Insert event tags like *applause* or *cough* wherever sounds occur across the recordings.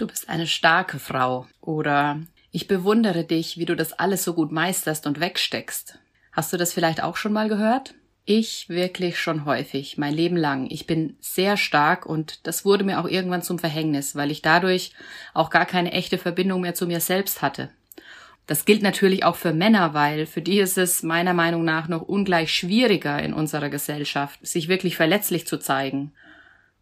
Du bist eine starke Frau oder ich bewundere dich, wie du das alles so gut meisterst und wegsteckst. Hast du das vielleicht auch schon mal gehört? Ich wirklich schon häufig, mein Leben lang. Ich bin sehr stark und das wurde mir auch irgendwann zum Verhängnis, weil ich dadurch auch gar keine echte Verbindung mehr zu mir selbst hatte. Das gilt natürlich auch für Männer, weil für die ist es meiner Meinung nach noch ungleich schwieriger in unserer Gesellschaft, sich wirklich verletzlich zu zeigen.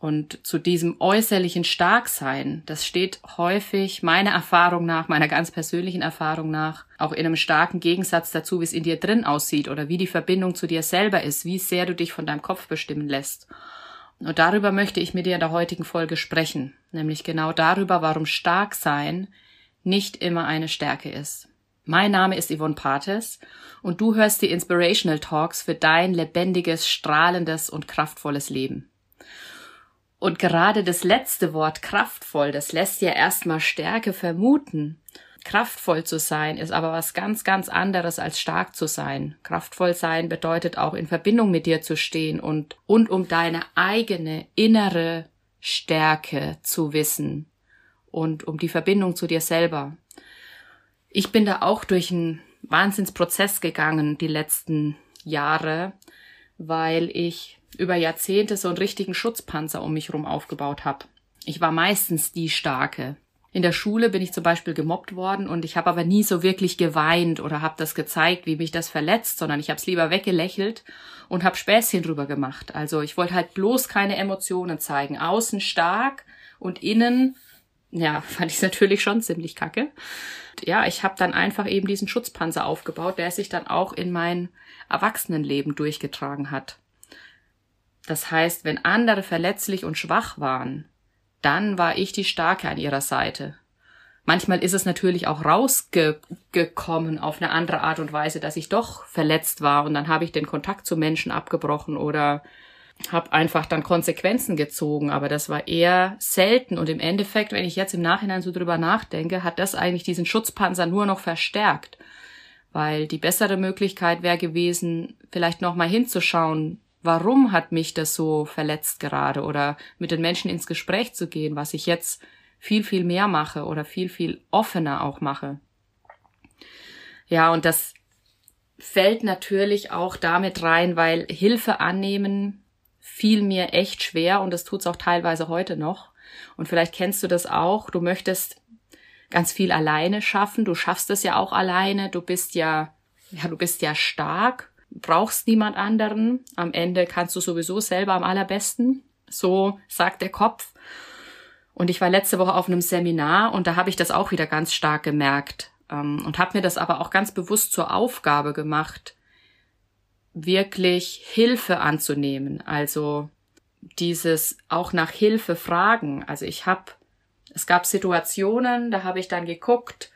Und zu diesem äußerlichen Starksein, das steht häufig meiner Erfahrung nach, meiner ganz persönlichen Erfahrung nach, auch in einem starken Gegensatz dazu, wie es in dir drin aussieht oder wie die Verbindung zu dir selber ist, wie sehr du dich von deinem Kopf bestimmen lässt. Und darüber möchte ich mit dir in der heutigen Folge sprechen, nämlich genau darüber, warum stark sein nicht immer eine Stärke ist. Mein Name ist Yvonne Pates und du hörst die Inspirational Talks für dein lebendiges, strahlendes und kraftvolles Leben. Und gerade das letzte Wort kraftvoll, das lässt ja erstmal Stärke vermuten. Kraftvoll zu sein ist aber was ganz, ganz anderes als stark zu sein. Kraftvoll sein bedeutet auch in Verbindung mit dir zu stehen und, und um deine eigene innere Stärke zu wissen und um die Verbindung zu dir selber. Ich bin da auch durch einen Wahnsinnsprozess gegangen die letzten Jahre, weil ich über Jahrzehnte so einen richtigen Schutzpanzer um mich rum aufgebaut habe. Ich war meistens die Starke. In der Schule bin ich zum Beispiel gemobbt worden und ich habe aber nie so wirklich geweint oder habe das gezeigt, wie mich das verletzt, sondern ich habe es lieber weggelächelt und habe Späßchen drüber gemacht. Also ich wollte halt bloß keine Emotionen zeigen. Außen stark und innen, ja, *laughs* fand ich natürlich schon ziemlich kacke. Ja, ich habe dann einfach eben diesen Schutzpanzer aufgebaut, der sich dann auch in mein Erwachsenenleben durchgetragen hat. Das heißt, wenn andere verletzlich und schwach waren, dann war ich die Starke an ihrer Seite. Manchmal ist es natürlich auch rausgekommen auf eine andere Art und Weise, dass ich doch verletzt war und dann habe ich den Kontakt zu Menschen abgebrochen oder habe einfach dann Konsequenzen gezogen, aber das war eher selten. Und im Endeffekt, wenn ich jetzt im Nachhinein so drüber nachdenke, hat das eigentlich diesen Schutzpanzer nur noch verstärkt, weil die bessere Möglichkeit wäre gewesen, vielleicht noch mal hinzuschauen, warum hat mich das so verletzt gerade oder mit den Menschen ins Gespräch zu gehen, was ich jetzt viel, viel mehr mache oder viel, viel offener auch mache. Ja, und das fällt natürlich auch damit rein, weil Hilfe annehmen fiel mir echt schwer und das tut's auch teilweise heute noch. Und vielleicht kennst du das auch. Du möchtest ganz viel alleine schaffen. Du schaffst es ja auch alleine. Du bist ja, ja, du bist ja stark brauchst niemand anderen. Am Ende kannst du sowieso selber am allerbesten. So sagt der Kopf. Und ich war letzte Woche auf einem Seminar und da habe ich das auch wieder ganz stark gemerkt ähm, und habe mir das aber auch ganz bewusst zur Aufgabe gemacht, wirklich Hilfe anzunehmen. Also dieses auch nach Hilfe fragen. Also ich habe, es gab Situationen, da habe ich dann geguckt,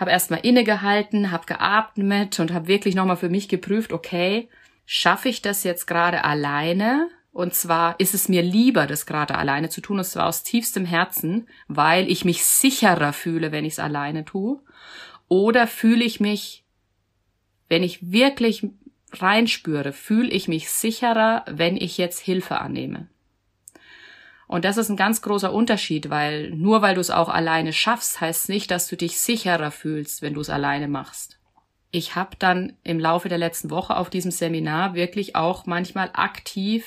habe erstmal innegehalten, habe geatmet und habe wirklich nochmal für mich geprüft, okay, schaffe ich das jetzt gerade alleine? Und zwar ist es mir lieber, das gerade alleine zu tun, und zwar aus tiefstem Herzen, weil ich mich sicherer fühle, wenn ich es alleine tue. Oder fühle ich mich, wenn ich wirklich reinspüre, fühle ich mich sicherer, wenn ich jetzt Hilfe annehme. Und das ist ein ganz großer Unterschied, weil nur weil du es auch alleine schaffst, heißt nicht, dass du dich sicherer fühlst, wenn du es alleine machst. Ich habe dann im Laufe der letzten Woche auf diesem Seminar wirklich auch manchmal aktiv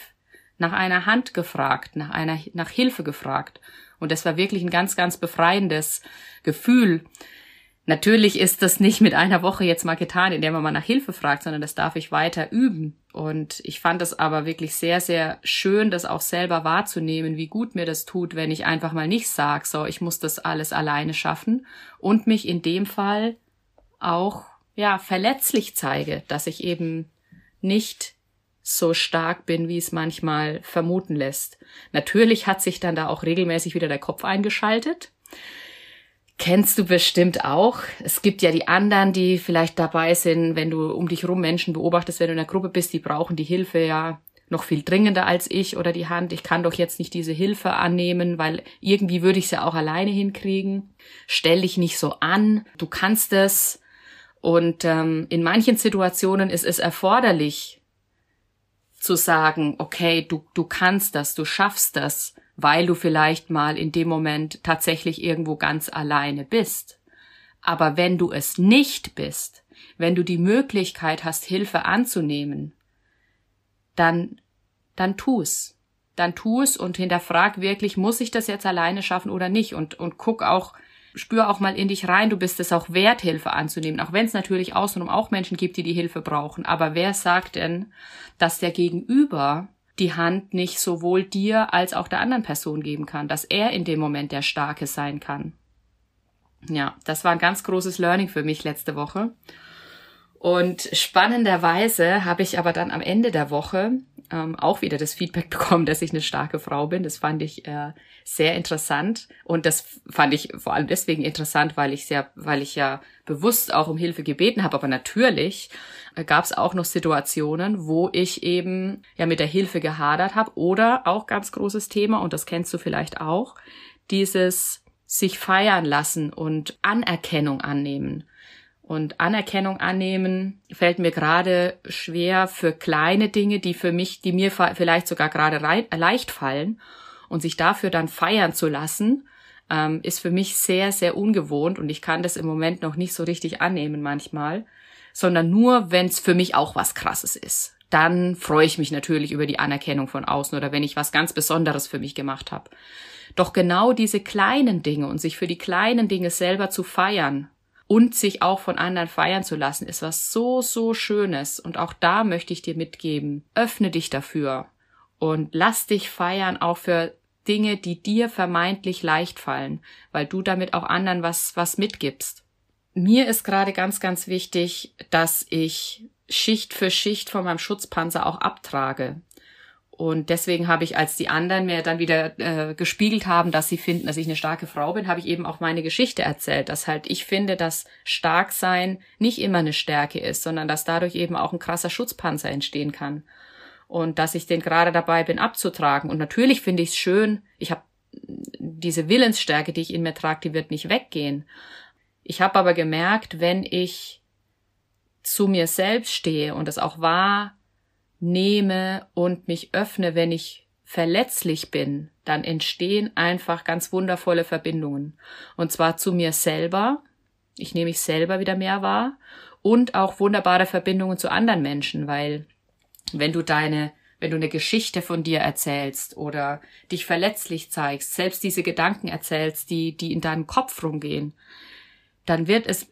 nach einer Hand gefragt, nach einer nach Hilfe gefragt. Und das war wirklich ein ganz, ganz befreiendes Gefühl, Natürlich ist das nicht mit einer Woche jetzt mal getan, in der man mal nach Hilfe fragt, sondern das darf ich weiter üben. Und ich fand es aber wirklich sehr, sehr schön, das auch selber wahrzunehmen, wie gut mir das tut, wenn ich einfach mal nicht sage, so, ich muss das alles alleine schaffen und mich in dem Fall auch, ja, verletzlich zeige, dass ich eben nicht so stark bin, wie es manchmal vermuten lässt. Natürlich hat sich dann da auch regelmäßig wieder der Kopf eingeschaltet kennst du bestimmt auch. Es gibt ja die anderen, die vielleicht dabei sind, wenn du um dich rum Menschen beobachtest, wenn du in einer Gruppe bist, die brauchen die Hilfe ja noch viel dringender als ich oder die Hand. Ich kann doch jetzt nicht diese Hilfe annehmen, weil irgendwie würde ich es ja auch alleine hinkriegen. Stell dich nicht so an, du kannst es. Und ähm, in manchen Situationen ist es erforderlich zu sagen, okay, du, du kannst das, du schaffst das weil du vielleicht mal in dem Moment tatsächlich irgendwo ganz alleine bist. Aber wenn du es nicht bist, wenn du die Möglichkeit hast, Hilfe anzunehmen, dann, dann tu's. Dann tu es und hinterfrag wirklich, muss ich das jetzt alleine schaffen oder nicht? Und, und guck auch, spür auch mal in dich rein, du bist es auch wert, Hilfe anzunehmen. Auch wenn es natürlich außenrum auch Menschen gibt, die die Hilfe brauchen. Aber wer sagt denn, dass der Gegenüber die Hand nicht sowohl dir als auch der anderen Person geben kann, dass er in dem Moment der Starke sein kann? Ja, das war ein ganz großes Learning für mich letzte Woche. Und spannenderweise habe ich aber dann am Ende der Woche ähm, auch wieder das Feedback *laughs* bekommen, dass ich eine starke Frau bin. Das fand ich äh, sehr interessant und das fand ich vor allem deswegen interessant, weil ich sehr, weil ich ja bewusst auch um Hilfe gebeten habe. Aber natürlich gab es auch noch Situationen, wo ich eben ja mit der Hilfe gehadert habe oder auch ganz großes Thema und das kennst du vielleicht auch dieses sich feiern lassen und Anerkennung annehmen. Und Anerkennung annehmen fällt mir gerade schwer für kleine Dinge, die für mich, die mir vielleicht sogar gerade leicht fallen. Und sich dafür dann feiern zu lassen, ähm, ist für mich sehr, sehr ungewohnt und ich kann das im Moment noch nicht so richtig annehmen manchmal, sondern nur, wenn es für mich auch was Krasses ist. Dann freue ich mich natürlich über die Anerkennung von außen oder wenn ich was ganz Besonderes für mich gemacht habe. Doch genau diese kleinen Dinge und sich für die kleinen Dinge selber zu feiern, und sich auch von anderen feiern zu lassen, ist was so, so Schönes. Und auch da möchte ich dir mitgeben, öffne dich dafür und lass dich feiern auch für Dinge, die dir vermeintlich leicht fallen, weil du damit auch anderen was, was mitgibst. Mir ist gerade ganz, ganz wichtig, dass ich Schicht für Schicht von meinem Schutzpanzer auch abtrage. Und deswegen habe ich, als die anderen mir dann wieder äh, gespiegelt haben, dass sie finden, dass ich eine starke Frau bin, habe ich eben auch meine Geschichte erzählt, dass halt ich finde, dass Starksein nicht immer eine Stärke ist, sondern dass dadurch eben auch ein krasser Schutzpanzer entstehen kann. Und dass ich den gerade dabei bin abzutragen. Und natürlich finde ich es schön, ich habe diese Willensstärke, die ich in mir trage, die wird nicht weggehen. Ich habe aber gemerkt, wenn ich zu mir selbst stehe und es auch wahr nehme und mich öffne, wenn ich verletzlich bin, dann entstehen einfach ganz wundervolle Verbindungen. Und zwar zu mir selber. Ich nehme mich selber wieder mehr wahr und auch wunderbare Verbindungen zu anderen Menschen, weil wenn du deine, wenn du eine Geschichte von dir erzählst oder dich verletzlich zeigst, selbst diese Gedanken erzählst, die, die in deinem Kopf rumgehen, dann wird es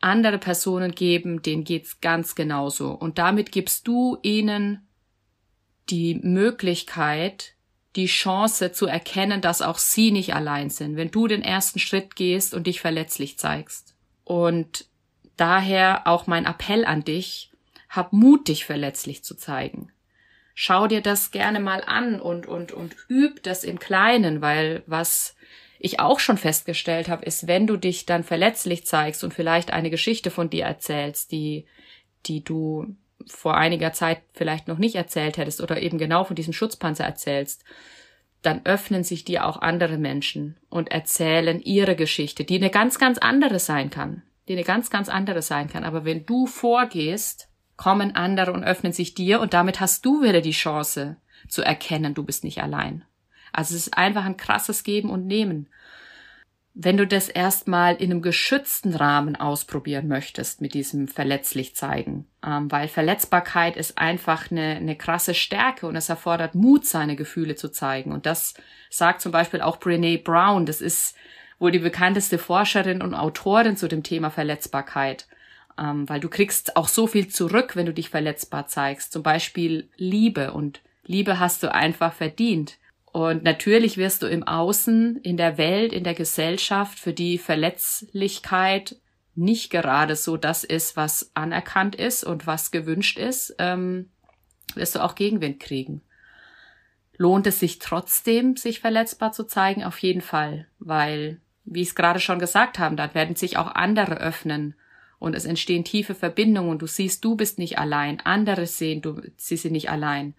andere Personen geben, denen geht's ganz genauso. Und damit gibst du ihnen die Möglichkeit, die Chance zu erkennen, dass auch sie nicht allein sind, wenn du den ersten Schritt gehst und dich verletzlich zeigst. Und daher auch mein Appell an dich, hab Mut, dich verletzlich zu zeigen. Schau dir das gerne mal an und, und, und üb das im Kleinen, weil was ich auch schon festgestellt habe, ist, wenn du dich dann verletzlich zeigst und vielleicht eine Geschichte von dir erzählst, die, die du vor einiger Zeit vielleicht noch nicht erzählt hättest oder eben genau von diesem Schutzpanzer erzählst, dann öffnen sich dir auch andere Menschen und erzählen ihre Geschichte, die eine ganz, ganz andere sein kann, die eine ganz, ganz andere sein kann. Aber wenn du vorgehst, kommen andere und öffnen sich dir und damit hast du wieder die Chance zu erkennen, du bist nicht allein. Also es ist einfach ein krasses Geben und Nehmen. Wenn du das erstmal in einem geschützten Rahmen ausprobieren möchtest mit diesem verletzlich zeigen, ähm, weil Verletzbarkeit ist einfach eine, eine krasse Stärke und es erfordert Mut, seine Gefühle zu zeigen. Und das sagt zum Beispiel auch Brene Brown. Das ist wohl die bekannteste Forscherin und Autorin zu dem Thema Verletzbarkeit. Ähm, weil du kriegst auch so viel zurück, wenn du dich verletzbar zeigst. Zum Beispiel Liebe und Liebe hast du einfach verdient. Und natürlich wirst du im Außen, in der Welt, in der Gesellschaft, für die Verletzlichkeit nicht gerade so das ist, was anerkannt ist und was gewünscht ist, ähm, wirst du auch Gegenwind kriegen. Lohnt es sich trotzdem, sich verletzbar zu zeigen? Auf jeden Fall, weil, wie ich es gerade schon gesagt habe, dann werden sich auch andere öffnen und es entstehen tiefe Verbindungen. Du siehst, du bist nicht allein, andere sehen, du, sie sind nicht allein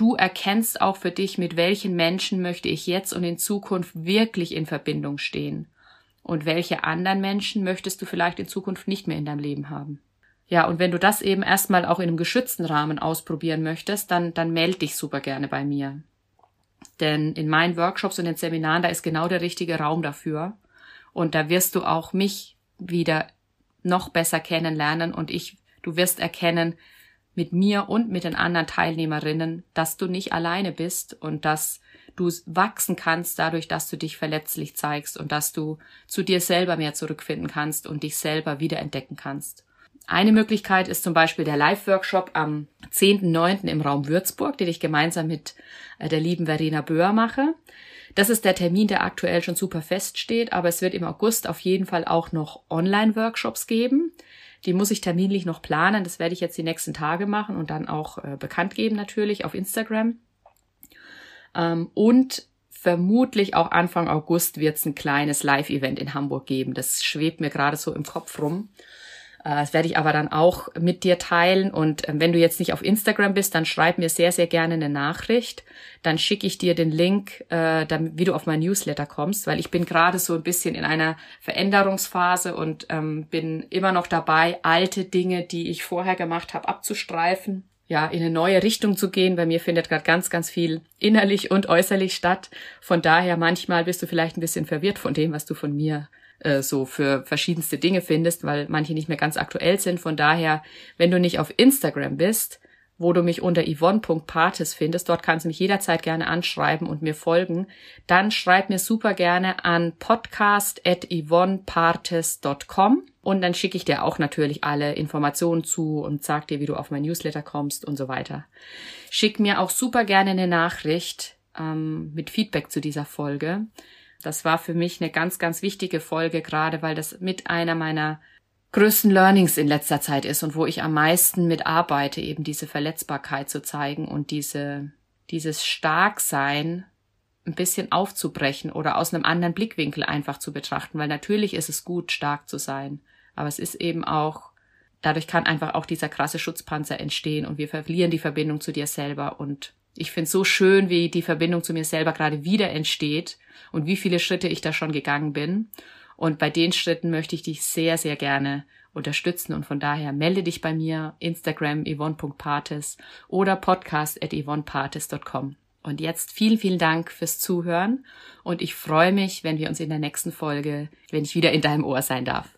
du erkennst auch für dich, mit welchen Menschen möchte ich jetzt und in Zukunft wirklich in Verbindung stehen. Und welche anderen Menschen möchtest du vielleicht in Zukunft nicht mehr in deinem Leben haben. Ja, und wenn du das eben erstmal auch in einem geschützten Rahmen ausprobieren möchtest, dann, dann melde dich super gerne bei mir. Denn in meinen Workshops und den Seminaren, da ist genau der richtige Raum dafür. Und da wirst du auch mich wieder noch besser kennenlernen und ich, du wirst erkennen, mit mir und mit den anderen Teilnehmerinnen, dass du nicht alleine bist und dass du wachsen kannst dadurch, dass du dich verletzlich zeigst und dass du zu dir selber mehr zurückfinden kannst und dich selber wiederentdecken kannst. Eine Möglichkeit ist zum Beispiel der Live-Workshop am 10.9. im Raum Würzburg, den ich gemeinsam mit äh, der lieben Verena Böhr mache. Das ist der Termin, der aktuell schon super feststeht, aber es wird im August auf jeden Fall auch noch Online-Workshops geben. Die muss ich terminlich noch planen. Das werde ich jetzt die nächsten Tage machen und dann auch äh, bekannt geben natürlich auf Instagram. Ähm, und vermutlich auch Anfang August wird es ein kleines Live-Event in Hamburg geben. Das schwebt mir gerade so im Kopf rum. Äh, das werde ich aber dann auch mit dir teilen. Und ähm, wenn du jetzt nicht auf Instagram bist, dann schreib mir sehr, sehr gerne eine Nachricht. Dann schicke ich dir den Link, äh, wie du auf mein Newsletter kommst, weil ich bin gerade so ein bisschen in einer Veränderungsphase und ähm, bin immer noch dabei, alte Dinge, die ich vorher gemacht habe, abzustreifen ja, in eine neue Richtung zu gehen. Bei mir findet gerade ganz, ganz viel innerlich und äußerlich statt. Von daher manchmal bist du vielleicht ein bisschen verwirrt von dem, was du von mir äh, so für verschiedenste Dinge findest, weil manche nicht mehr ganz aktuell sind. Von daher, wenn du nicht auf Instagram bist, wo du mich unter yvonne.partes findest. Dort kannst du mich jederzeit gerne anschreiben und mir folgen. Dann schreib mir super gerne an podcast.yvonnepartes.com und dann schicke ich dir auch natürlich alle Informationen zu und sag dir, wie du auf mein Newsletter kommst und so weiter. Schick mir auch super gerne eine Nachricht ähm, mit Feedback zu dieser Folge. Das war für mich eine ganz, ganz wichtige Folge, gerade weil das mit einer meiner größten Learnings in letzter Zeit ist und wo ich am meisten mit arbeite, eben diese Verletzbarkeit zu zeigen und diese, dieses Starksein ein bisschen aufzubrechen oder aus einem anderen Blickwinkel einfach zu betrachten, weil natürlich ist es gut, stark zu sein, aber es ist eben auch, dadurch kann einfach auch dieser krasse Schutzpanzer entstehen und wir verlieren die Verbindung zu dir selber und ich finde es so schön, wie die Verbindung zu mir selber gerade wieder entsteht und wie viele Schritte ich da schon gegangen bin und bei den Schritten möchte ich dich sehr, sehr gerne unterstützen und von daher melde dich bei mir, Instagram yvonne.partes oder podcast at yvonnepartes.com. Und jetzt vielen, vielen Dank fürs Zuhören und ich freue mich, wenn wir uns in der nächsten Folge, wenn ich wieder in deinem Ohr sein darf.